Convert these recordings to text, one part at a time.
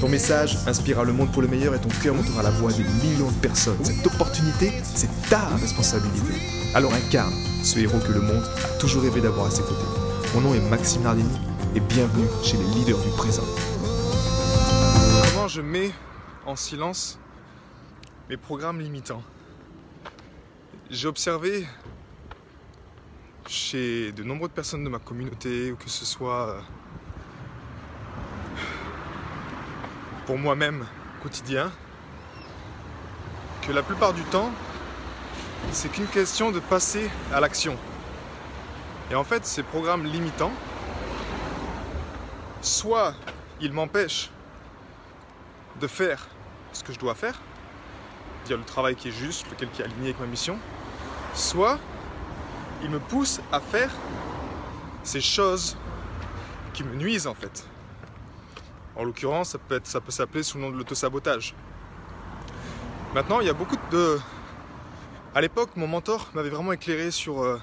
Ton message inspirera le monde pour le meilleur et ton cœur montera la voix des millions de personnes. Cette opportunité, c'est ta responsabilité. Alors incarne ce héros que le monde a toujours rêvé d'avoir à ses côtés. Mon nom est Maxime Nardini et bienvenue chez les leaders du présent. Comment je mets en silence mes programmes limitants? J'ai observé chez de nombreuses personnes de ma communauté, ou que ce soit euh, pour moi-même quotidien, que la plupart du temps, c'est qu'une question de passer à l'action. Et en fait, ces programmes limitants, soit ils m'empêchent de faire ce que je dois faire, dire le travail qui est juste, lequel qui est aligné avec ma mission, soit ils me poussent à faire ces choses qui me nuisent en fait. En l'occurrence, ça peut, ça peut s'appeler sous le nom de l'autosabotage. Maintenant, il y a beaucoup de... À l'époque, mon mentor m'avait vraiment éclairé sur... euh,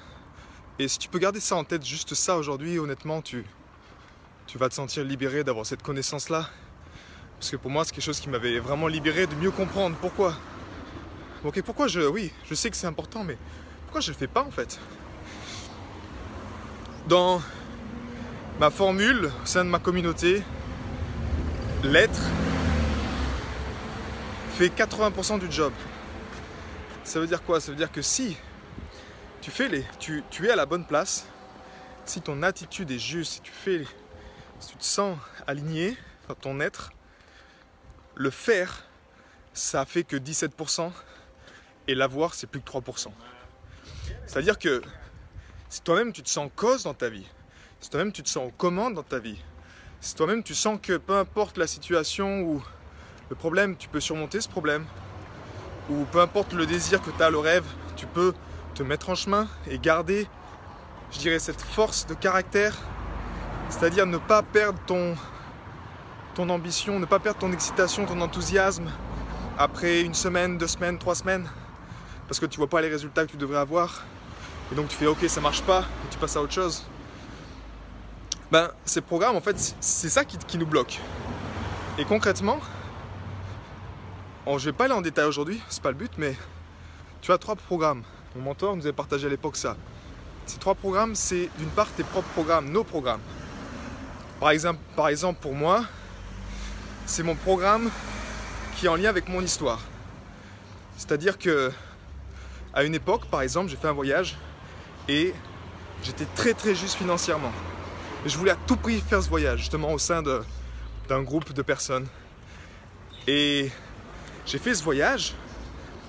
Et si tu peux garder ça en tête, juste ça aujourd'hui, honnêtement, tu, tu vas te sentir libéré d'avoir cette connaissance-là. Parce que pour moi, c'est quelque chose qui m'avait vraiment libéré de mieux comprendre pourquoi. Ok, pourquoi je... Oui, je sais que c'est important, mais pourquoi je le fais pas en fait? Dans ma formule au sein de ma communauté, l'être fait 80% du job. Ça veut dire quoi? Ça veut dire que si tu fais les, tu, es à la bonne place, si ton attitude est juste, si tu fais, si tu te sens aligné dans ton être, le faire, ça fait que 17% et l'avoir, c'est plus que 3%. C'est-à-dire que si toi-même tu te sens cause dans ta vie, si toi-même tu te sens aux commandes dans ta vie, si toi-même tu sens que peu importe la situation ou le problème, tu peux surmonter ce problème, ou peu importe le désir que tu as, le rêve, tu peux te mettre en chemin et garder, je dirais, cette force de caractère, c'est-à-dire ne pas perdre ton, ton ambition, ne pas perdre ton excitation, ton enthousiasme après une semaine, deux semaines, trois semaines, parce que tu vois pas les résultats que tu devrais avoir, et donc tu fais ok, ça marche pas, et tu passes à autre chose. Ben, ces programmes, en fait, c'est- ça qui, nous bloque. Et concrètement, bon, je vais pas aller en détail aujourd'hui, c'est pas le but, mais tu as trois programmes. Mon mentor nous avait partagé à l'époque ça. Ces trois programmes, c'est d'une part tes propres programmes, nos programmes. Par exemple, par exemple pour moi, c'est mon programme qui est en lien avec mon histoire. C'est-à-dire que à une époque, par exemple, j'ai fait un voyage et j'étais très très juste financièrement. Je voulais à tout prix faire ce voyage, justement au sein d'un groupe de personnes. Et j'ai fait ce voyage,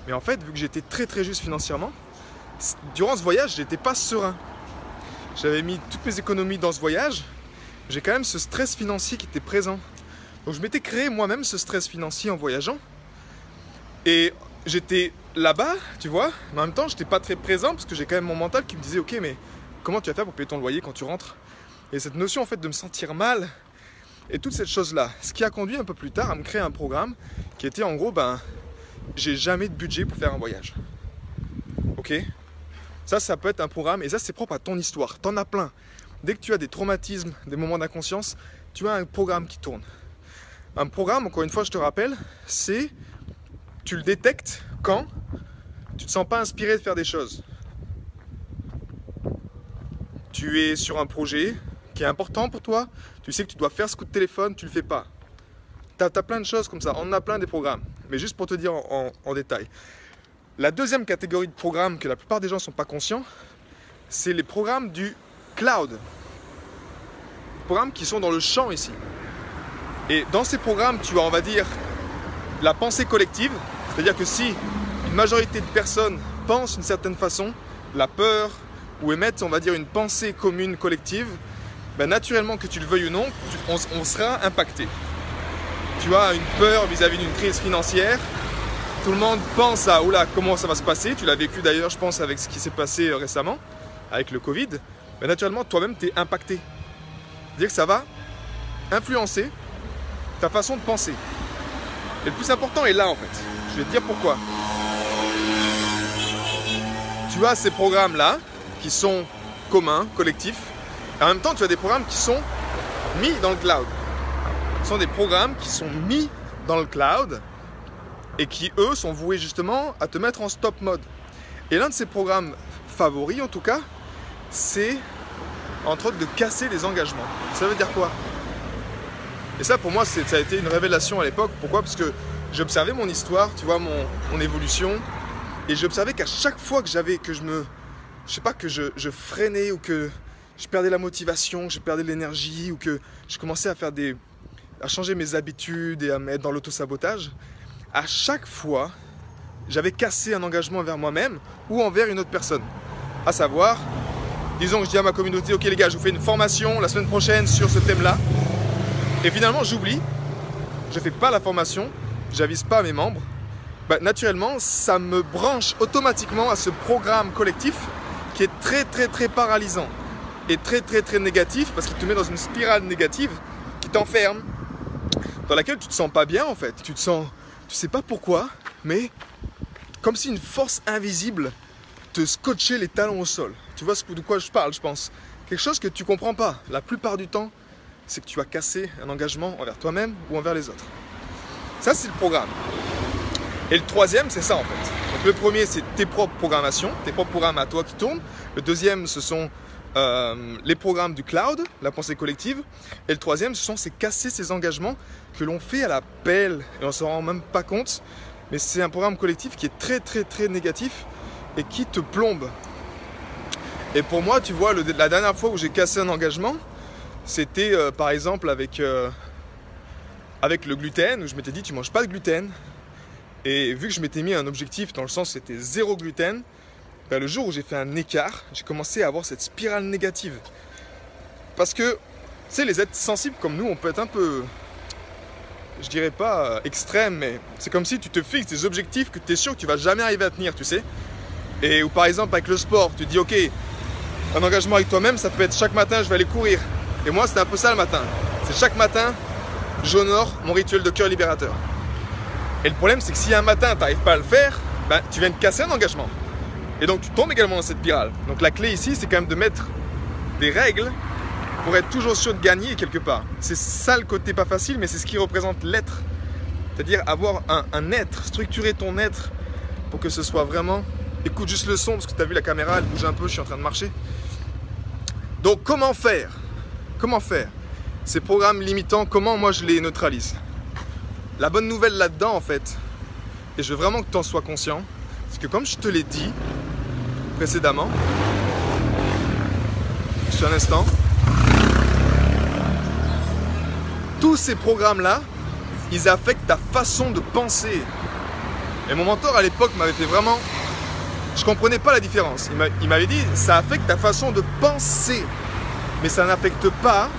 mais en fait, vu que j'étais très très juste financièrement, durant ce voyage, j'étais pas serein. J'avais mis toutes mes économies dans ce voyage, j'ai quand même ce stress financier qui était présent. Donc je m'étais créé moi-même ce stress financier en voyageant. Et j'étais là-bas, tu vois, mais en même temps, j'étais pas très présent parce que j'ai quand même mon mental qui me disait Ok, mais comment tu vas faire pour payer ton loyer quand tu rentres? Et cette notion en fait de me sentir mal et toute cette chose-là, ce qui a conduit un peu plus tard à me créer un programme qui était en gros Ben, j'ai jamais de budget pour faire un voyage. Ok? Ça, ça peut être un programme et ça, c'est propre à ton histoire. T'en as plein. Dès que tu as des traumatismes, des moments d'inconscience, tu as un programme qui tourne. Un programme, encore une fois, je te rappelle, c'est tu le détectes quand tu te sens pas inspiré de faire des choses. Tu es sur un projet qui est important pour toi, tu sais que tu dois faire ce coup de téléphone, tu le fais pas. Tu as, plein de choses comme ça, on a plein des programmes. Mais juste pour te dire en détail. La deuxième catégorie de programmes que la plupart des gens ne sont pas conscients, c'est les programmes du cloud. Programmes qui sont dans le champ ici. Et dans ces programmes, tu as, on va dire, la pensée collective, c'est-à-dire que si une majorité de personnes pensent d'une certaine façon, la peur ou émettent, on va dire, une pensée commune collective, ben naturellement que tu le veuilles ou non, on, sera impacté. tu as une peur vis-à-vis d'une crise financière, tout le monde pense à oula comment ça va se passer. Tu l'as vécu d'ailleurs, je pense, avec ce qui s'est passé euh, récemment, avec le Covid. Mais naturellement, toi-même, tu es impacté. C'est-à-dire que ça va influencer ta façon de penser. Et le plus important est là en fait. Je vais te dire pourquoi. Tu as ces programmes-là qui sont communs, collectifs. En même temps, tu as des programmes qui sont mis dans le cloud. Ce sont des programmes qui sont mis dans le cloud et qui, eux, sont voués justement à te mettre en stop mode. Et l'un de ces programmes favoris, en tout cas, c'est entre autres de casser les engagements. Ça veut dire quoi? Et ça, pour moi, ça a été une révélation à l'époque. Pourquoi? Parce que j'observais mon histoire, tu vois, mon, mon évolution, et j'observais qu'à chaque fois que j'avais, que je me, je sais pas, que je, je freinais ou que je perdais la motivation, je perdais l'énergie ou que je commençais à faire des, à changer mes habitudes et à me mettre dans l'autosabotage, à chaque fois, j'avais cassé un engagement envers moi-même ou envers une autre personne. À savoir, disons que je dis à ma communauté, ok les gars, je vous fais une formation la semaine prochaine sur ce thème-là. Et finalement, j'oublie, je ne fais pas la formation, j'avise pas mes membres. Bah, naturellement, ça me branche automatiquement à ce programme collectif qui est très très très paralysant et très très très négatif parce qu'il te met dans une spirale négative qui t'enferme, dans laquelle tu te sens pas bien en fait. Tu te sens, tu sais pas pourquoi, mais comme si une force invisible te scotchait les talons au sol. Tu vois de quoi je parle, je pense. Quelque chose que tu comprends pas. La plupart du temps, c'est que tu as cassé un engagement envers toi-même ou envers les autres. Ça, c'est le programme. Et le troisième, c'est ça en fait. Donc le premier, c'est tes propres programmations, tes propres programmes à toi qui tournent. Le deuxième, ce sont euh, les programmes du cloud, la pensée collective. Et le troisième, ce sont ces casser ces engagements que l'on fait à la pelle et on s'en rend même pas compte. Mais c'est un programme collectif qui est très très très négatif et qui te plombe. Et pour moi, tu vois, la dernière fois où j'ai cassé un engagement, c'était euh, par exemple avec, euh, avec le gluten, où je m'étais dit tu manges pas de gluten. Et vu que je m'étais mis un objectif dans le sens c'était zéro gluten, ben, le jour où j'ai fait un écart, j'ai commencé à avoir cette spirale négative. Parce que, tu sais, les êtres sensibles comme nous, on peut être un peu, je dirais pas euh, extrême, mais c'est comme si tu te fixes des objectifs que tu es sûr que tu vas jamais arriver à tenir, tu sais. Et ou par exemple avec le sport, tu dis ok, un engagement avec toi-même, ça peut être chaque matin je vais aller courir. Et moi c'était un peu ça le matin. C'est chaque matin, j'honore mon rituel de cœur libérateur. Et le problème c'est que si un matin tu n'arrives pas à le faire, ben, tu viens de casser un engagement. Et donc tu tombes également dans cette spirale. Donc la clé ici c'est quand même de mettre des règles pour être toujours sûr de gagner quelque part. C'est ça le côté pas facile, mais c'est ce qui représente l'être. C'est-à-dire avoir un, être, structurer ton être pour que ce soit vraiment Écoute juste le son parce que tu as vu la caméra, elle bouge un peu, je suis en train de marcher. Donc comment faire? Comment faire? Ces programmes limitants, comment moi je les neutralise? La bonne nouvelle là-dedans en fait, et je veux vraiment que tu en sois conscient, c'est que comme je te l'ai dit précédemment, juste un instant, tous ces programmes-là, ils affectent ta façon de penser. Et mon mentor à l'époque m'avait fait vraiment je comprenais pas la différence. Il m'avait dit, ça affecte ta façon de penser, mais ça n'affecte pas,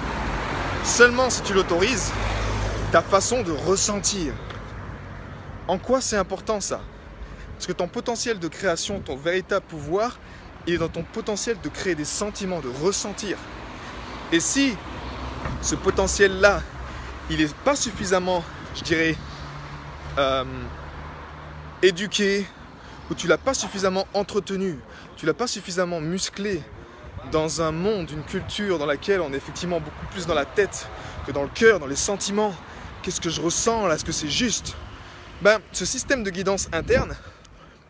seulement si tu l'autorises, ta façon de ressentir. En quoi c'est important ça? Parce que ton potentiel de création, ton véritable pouvoir, il est dans ton potentiel de créer des sentiments, de ressentir. Et si ce potentiel-là, il n'est pas suffisamment, je dirais, euh, éduqué, où tu l'as pas suffisamment entretenu, tu l'as pas suffisamment musclé dans un monde, une culture dans laquelle on est effectivement beaucoup plus dans la tête que dans le cœur, dans les sentiments. Qu'est-ce que je ressens là Est-ce que c'est juste? Ben, ce système de guidance interne,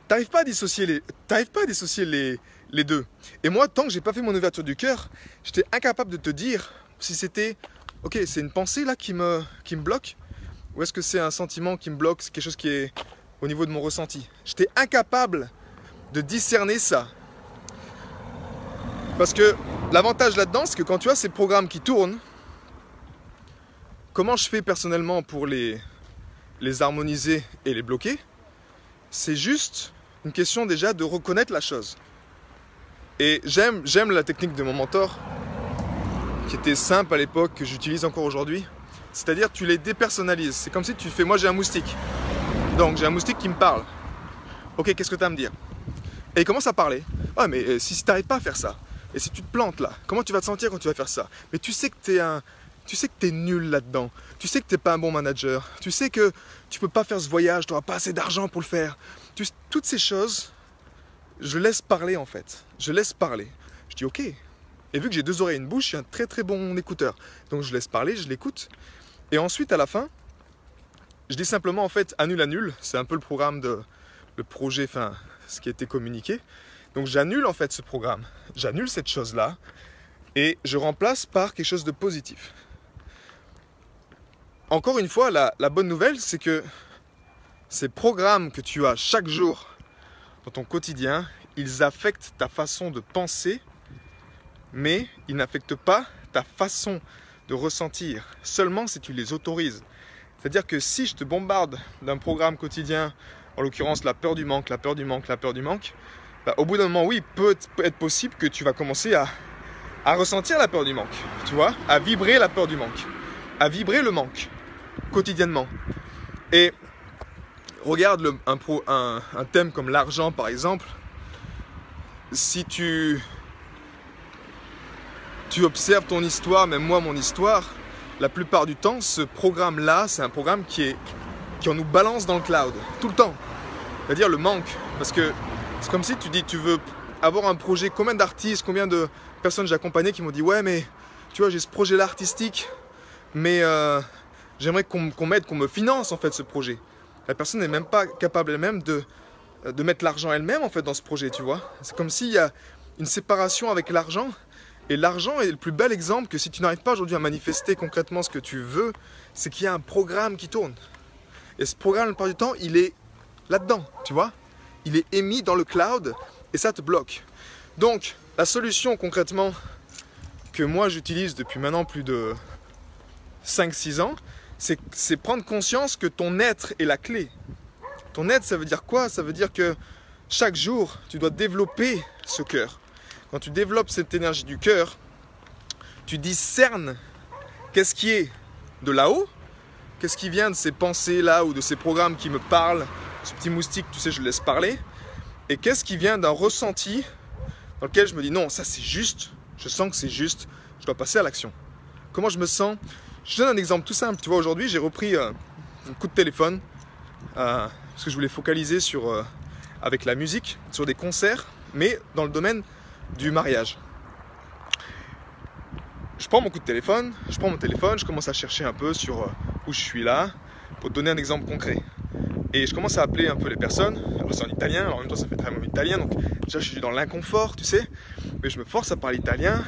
t'arrives pas à dissocier les, pas à dissocier les, les deux. Et moi, tant que j'ai pas fait mon ouverture du cœur, j'étais incapable de te dire si c'était, ok, c'est une pensée là qui me, qui me bloque, ou est-ce que c'est un sentiment qui me bloque, c'est quelque chose qui est au niveau de mon ressenti. J'étais incapable de discerner ça. Parce que l'avantage là-dedans, c'est que quand tu as ces programmes qui tournent, comment je fais personnellement pour les, les harmoniser et les bloquer? C'est juste question déjà de reconnaître la chose. Et j'aime, j'aime la technique de mon mentor, qui était simple à l'époque, que j'utilise encore aujourd'hui. C'est-à-dire tu les dépersonnalises. C'est comme si tu fais, moi j'ai un moustique. Donc j'ai un moustique qui me parle. Ok, qu'est-ce que tu as à me dire? Et il commence à parler. Ah mais euh, si, tu n'arrives pas à faire ça, et si tu te plantes là, comment tu vas te sentir quand tu vas faire ça? Mais tu sais que tu es un... Tu sais que tu es nul là-dedans. Tu sais que tu n'es pas un bon manager. Tu sais que tu peux pas faire ce voyage, tu n'auras pas assez d'argent pour le faire. Toutes ces choses, je laisse parler en fait. Je laisse parler. Je dis ok. Et vu que j'ai deux oreilles et une bouche, je un très très bon écouteur. Donc je laisse parler, je l'écoute. Et ensuite, à la fin, je dis simplement en fait annule, annule. C'est un peu le programme de le projet, enfin ce qui a été communiqué. Donc j'annule en fait ce programme. J'annule cette chose-là et je remplace par quelque chose de positif. Encore une fois, la, la bonne nouvelle, c'est que ces programmes que tu as chaque jour dans ton quotidien, ils affectent ta façon de penser, mais ils n'affectent pas ta façon de ressentir, seulement si tu les autorises. C'est-à-dire que si je te bombarde d'un programme quotidien, en l'occurrence la peur du manque, la peur du manque, la peur du manque, bah, au bout d'un moment, oui, peut, être possible que tu vas commencer à, à ressentir la peur du manque, tu vois, à vibrer la peur du manque, à vibrer le manque quotidiennement. Et regarde un, thème comme l'argent par exemple, si tu, observes ton histoire, même moi mon histoire, la plupart du temps, ce programme-là, c'est un programme qui, est, qui en nous balance dans le cloud, tout le temps. C'est-à-dire le manque. Parce que c'est comme si tu dis, tu veux avoir un projet, combien d'artistes, combien de personnes j'ai accompagnées qui m'ont dit, ouais, mais tu vois, j'ai ce projet-là artistique, mais euh, j'aimerais qu'on m'aide, qu'on me finance en fait ce projet. La personne n'est même pas capable elle-même de, de mettre l'argent elle-même en fait dans ce projet, tu vois. C'est comme s'il y a une séparation avec l'argent et l'argent est le plus bel exemple que si tu n'arrives pas aujourd'hui à manifester concrètement ce que tu veux, c'est qu'il y a un programme qui tourne. Et ce programme, la plupart du temps, il est là-dedans, tu vois. Il est émis dans le cloud et ça te bloque. Donc, la solution concrètement que moi j'utilise depuis maintenant plus de 5-6 ans, c'est prendre conscience que ton être est la clé. Ton être, ça veut dire quoi? Ça veut dire que chaque jour, tu dois développer ce cœur. Quand tu développes cette énergie du cœur, tu discernes qu'est-ce qui est de là-haut, qu'est-ce qui vient de ces pensées-là ou de ces programmes qui me parlent, ce petit moustique, tu sais, je le laisse parler, et qu'est-ce qui vient d'un ressenti dans lequel je me dis non, ça c'est juste, je sens que c'est juste, je dois passer à l'action. Comment je me sens Je donne un exemple tout simple. Tu vois, aujourd'hui, j'ai repris euh, un coup de téléphone euh, parce que je voulais focaliser sur, euh, avec la musique, sur des concerts, mais dans le domaine du mariage. Je prends mon coup de téléphone, je prends mon téléphone, je commence à chercher un peu sur euh, où je suis là, pour te donner un exemple concret. Et je commence à appeler un peu les personnes. Alors c'est en italien, en même temps ça fait très mauvais italien, donc déjà je suis dans l'inconfort, tu sais. Mais je me force à parler italien.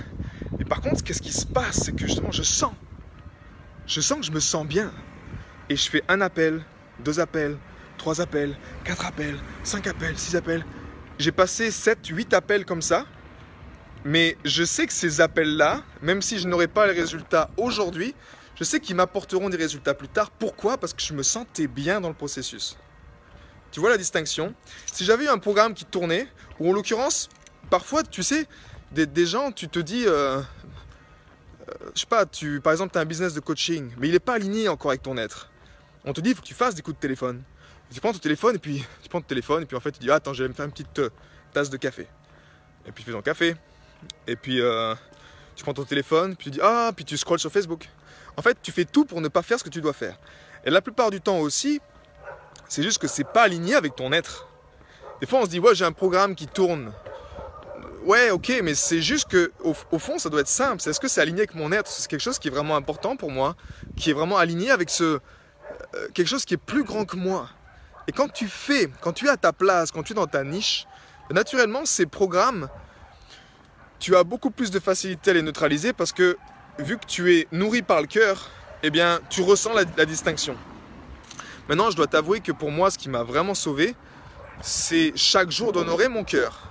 Et par contre, qu'est-ce qui se passe? C'est que justement je sens. Je sens que je me sens bien. Et je fais un appel, deux appels, trois appels, quatre appels, cinq appels, six appels. J'ai passé 7, 8 appels comme ça mais je sais que ces appels-là, même si je n'aurai pas les résultats aujourd'hui, je sais qu'ils m'apporteront des résultats plus tard. Pourquoi? Parce que je me sentais bien dans le processus. Tu vois la distinction? Si j'avais eu un programme qui tournait, ou en l'occurrence, parfois, tu sais, des, gens, tu te dis, euh, je sais pas, tu, par exemple, tu as un business de coaching, mais il n'est pas aligné encore avec ton être. On te dit, il faut que tu fasses des coups de téléphone. Tu prends ton téléphone, et puis tu prends ton téléphone, et puis en fait, tu dis, attends, je vais me faire une petite euh, tasse de café. Et puis tu fais ton café, et puis euh, tu prends ton téléphone, puis tu dis ah, puis tu scrolles sur Facebook. En fait, tu fais tout pour ne pas faire ce que tu dois faire. Et la plupart du temps aussi, c'est juste que c'est pas aligné avec ton être. Des fois, on se dit ouais, j'ai un programme qui tourne. Ouais, ok, mais c'est juste que au, fond, ça doit être simple. C'est est-ce que c'est aligné avec mon être? C'est quelque chose qui est vraiment important pour moi, qui est vraiment aligné avec ce euh, quelque chose qui est plus grand que moi. Et quand tu fais, quand tu es à ta place, quand tu es dans ta niche, naturellement, ces programmes tu as beaucoup plus de facilité à les neutraliser parce que vu que tu es nourri par le cœur, eh bien, tu ressens la, distinction. Maintenant, je dois t'avouer que pour moi, ce qui m'a vraiment sauvé, c'est chaque jour d'honorer mon cœur.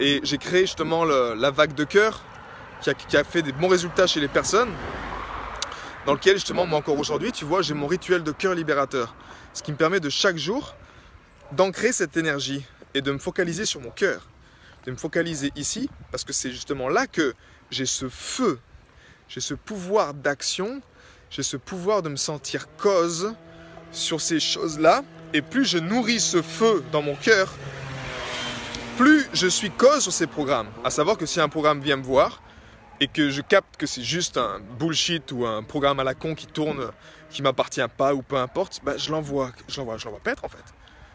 Et j'ai créé justement la vague de cœur qui a, qui a, fait des bons résultats chez les personnes, dans lequel justement, moi encore aujourd'hui, tu vois, j'ai mon rituel de cœur libérateur. Ce qui me permet de chaque jour d'ancrer cette énergie et de me focaliser sur mon cœur de me focaliser ici, parce que c'est justement là que j'ai ce feu, j'ai ce pouvoir d'action j'ai ce pouvoir de me sentir cause sur ces choses-là. Et plus je nourris ce feu dans mon cœur, plus je suis cause sur ces programmes. À savoir que si un programme vient me voir et que je capte que c'est juste un bullshit ou un programme à la con qui tourne, qui m'appartient pas ou peu importe, bah, je l'envoie, je l'envoie, je paître en fait.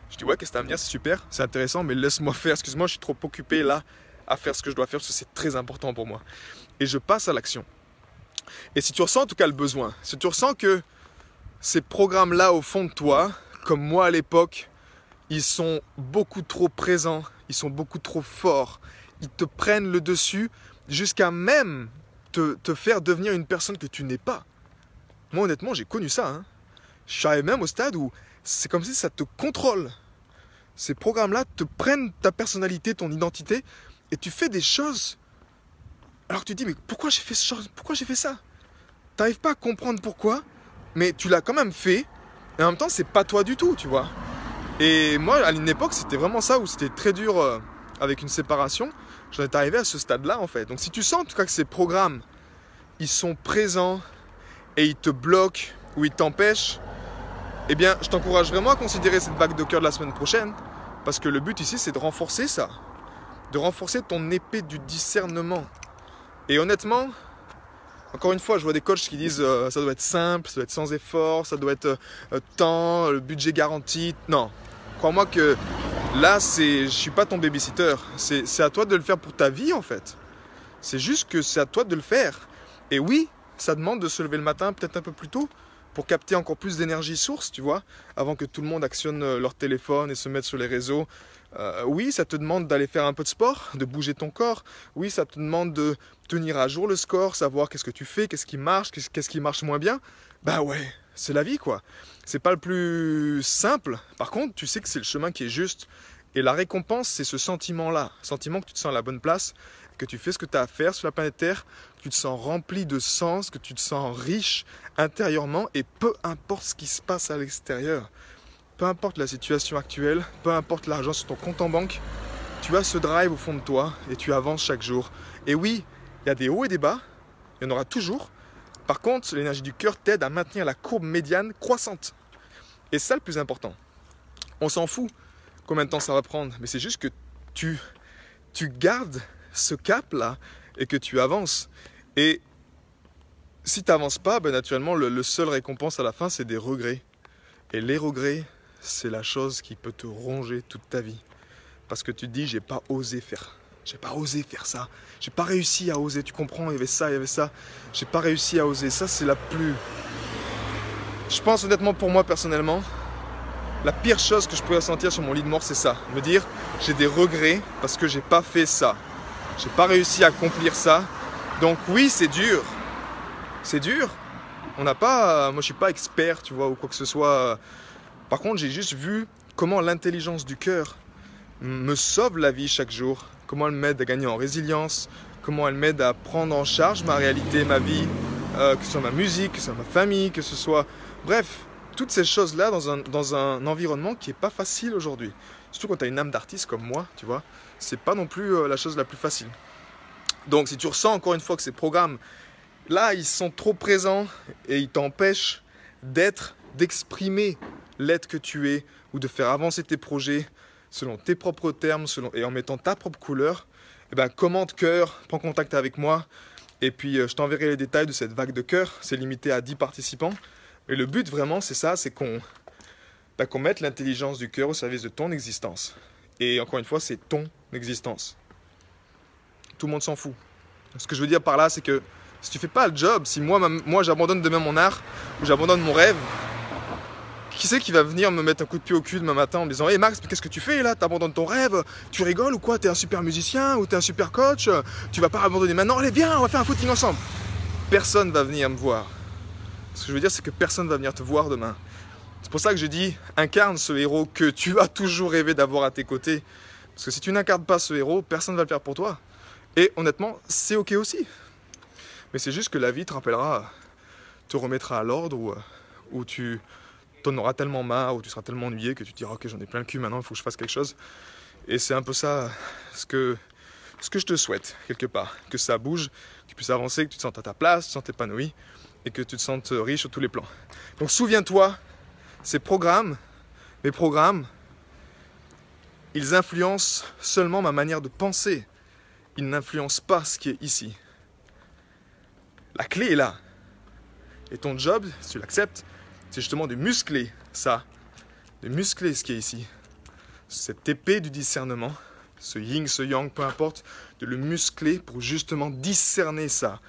Je dis ouais, qu'est-ce que t'as à me dire, c'est super, c'est intéressant, mais laisse-moi faire. Excuse-moi, je suis trop occupé là à faire ce que je dois faire parce que c'est très important pour moi. Et je passe à l'action. Et si tu ressens en tout cas le besoin, si tu ressens que ces programmes-là au fond de toi, comme moi à l'époque, ils sont beaucoup trop présents, ils sont beaucoup trop forts, ils te prennent le dessus jusqu'à même te, faire devenir une personne que tu n'es pas. Moi honnêtement j'ai connu ça. Hein. Je suis arrivé même au stade où c'est comme si ça te contrôle. Ces programmes-là te prennent ta personnalité, ton identité, et tu fais des choses. Alors tu te dis, mais pourquoi j'ai fait, pourquoi j'ai fait ça? Tu n'arrives pas à comprendre pourquoi, mais tu l'as quand même fait, et en même temps, c'est pas toi du tout, tu vois. Et moi, à une époque, c'était vraiment ça où c'était très dur euh, avec une séparation. J'en étais arrivé à ce stade-là, en fait. Donc, si tu sens en tout cas que ces programmes, ils sont présents et ils te bloquent ou ils t'empêchent, eh bien, je t'encourage vraiment à considérer cette vague de cœur de la semaine prochaine. Parce que le but ici, c'est de renforcer ça. De renforcer ton épée du discernement. Et honnêtement, encore une fois, je vois des coachs qui disent euh, ça doit être simple, ça doit être sans effort, ça doit être euh, temps, le budget garanti. Non, crois-moi que là, je suis pas ton babysitter. C'est, à toi de le faire pour ta vie en fait. C'est juste que c'est à toi de le faire. Et oui, ça demande de se lever le matin peut-être un peu plus tôt pour capter encore plus d'énergie source, tu vois, avant que tout le monde actionne euh, leur téléphone et se mette sur les réseaux euh, oui, ça te demande d'aller faire un peu de sport, de bouger ton corps. Oui, ça te demande de tenir à jour le score, savoir qu'est-ce que tu fais, qu'est-ce qui marche, qu'est-ce qui marche moins bien. Bah ouais, c'est la vie quoi. C'est pas le plus simple. Par contre, tu sais que c'est le chemin qui est juste. Et la récompense, c'est ce sentiment-là. Sentiment que tu te sens à la bonne place, que tu fais ce que tu as à faire sur la planète Terre, que tu te sens rempli de sens, que tu te sens riche intérieurement et peu importe ce qui se passe à l'extérieur peu importe la situation actuelle, peu importe l'argent sur ton compte en banque, tu as ce drive au fond de toi et tu avances chaque jour. Et oui, il y a des hauts et des bas, il y en aura toujours. Par contre, l'énergie du cœur t'aide à maintenir la courbe médiane croissante. Et c'est ça le plus important. On s'en fout combien de temps ça va prendre, mais c'est juste que tu, tu gardes ce cap-là et que tu avances. Et si tu n'avances pas, ben naturellement, le, le seul récompense à la fin, c'est des regrets. Et les regrets, c'est la chose qui peut te ronger toute ta vie. Parce que tu te dis, j'ai pas osé faire. J'ai pas osé faire ça. J'ai pas réussi à oser. Tu comprends Il y avait ça, il y avait ça. J'ai pas réussi à oser. Ça, c'est la plus. Je pense honnêtement pour moi personnellement, la pire chose que je pourrais sentir sur mon lit de mort, c'est ça. Me dire, j'ai des regrets parce que j'ai pas fait ça. J'ai pas réussi à accomplir ça. Donc oui, c'est dur. C'est dur. On n'a pas. Moi, je suis pas expert, tu vois, ou quoi que ce soit par contre, j'ai juste vu comment l'intelligence du cœur me sauve la vie chaque jour, comment elle m'aide à gagner en résilience, comment elle m'aide à prendre en charge ma réalité, ma vie, euh, que ce soit ma musique, que ce soit ma famille, que ce soit... Bref, toutes ces choses-là dans un, dans un environnement qui n'est pas facile aujourd'hui. Surtout quand tu as une âme d'artiste comme moi, tu vois, c'est pas non plus euh, la chose la plus facile. Donc si tu ressens encore une fois que ces programmes, là, ils sont trop présents et ils t'empêchent d'être, d'exprimer l'être que tu es ou de faire avancer tes projets selon tes propres termes et en mettant ta propre couleur, eh ben, commente cœur, prends contact avec moi et puis euh, je t'enverrai les détails de cette vague de cœur. C'est limité à 10 participants. Et le but vraiment, c'est ça, c'est qu'on bah, qu'on mette l'intelligence du cœur au service de ton existence. Et encore une fois, c'est ton existence. Tout le monde s'en fout. Ce que je veux dire par là, c'est que si tu fais pas le job, si moi, moi j'abandonne demain mon art, ou j'abandonne mon rêve, qui c'est qui va venir me mettre un coup de pied au cul demain matin en me disant Hé Max, qu'est-ce que tu fais là? T'abandonnes ton rêve Tu rigoles ou quoi? T'es un super musicien ou t'es un super coach? Tu vas pas abandonner maintenant? Allez, viens, on va faire un footing ensemble. Personne va venir me voir. Ce que je veux dire, c'est que personne va venir te voir demain. C'est pour ça que je dis incarne ce héros que tu as toujours rêvé d'avoir à tes côtés. Parce que si tu n'incarnes pas ce héros, personne ne va le faire pour toi. Et honnêtement, c'est ok aussi. Mais c'est juste que la vie te rappellera, te remettra à l'ordre ou, ou tu t'en auras tellement marre ou tu seras tellement ennuyé que tu diras ok j'en ai plein le cul maintenant, il faut que je fasse quelque chose. Et c'est un peu ça ce que, ce que je te souhaite quelque part, que ça bouge, que tu puisses avancer, que tu te sentes à ta place, que tu te sentes épanoui et que tu te sentes riche sur tous les plans. Donc souviens-toi, ces programmes, mes programmes, ils influencent seulement ma manière de penser. Ils n'influencent pas ce qui est ici. La clé est là. Et ton job, si tu l'acceptes, c'est justement de muscler ça, de muscler ce qui est ici. Cette épée du discernement, ce yin, ce yang, peu importe, de le muscler pour justement discerner ça,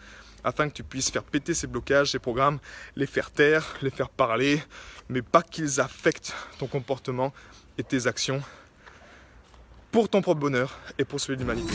afin que tu puisses faire péter ces blocages, ces programmes, les faire taire, les faire parler, mais pas qu'ils affectent ton comportement et tes actions pour ton propre bonheur et pour celui de l'humanité.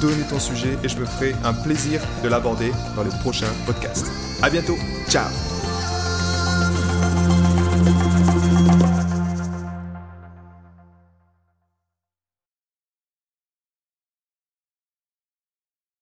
donner ton sujet et je me ferai un plaisir de l'aborder dans les prochains podcasts. À bientôt, ciao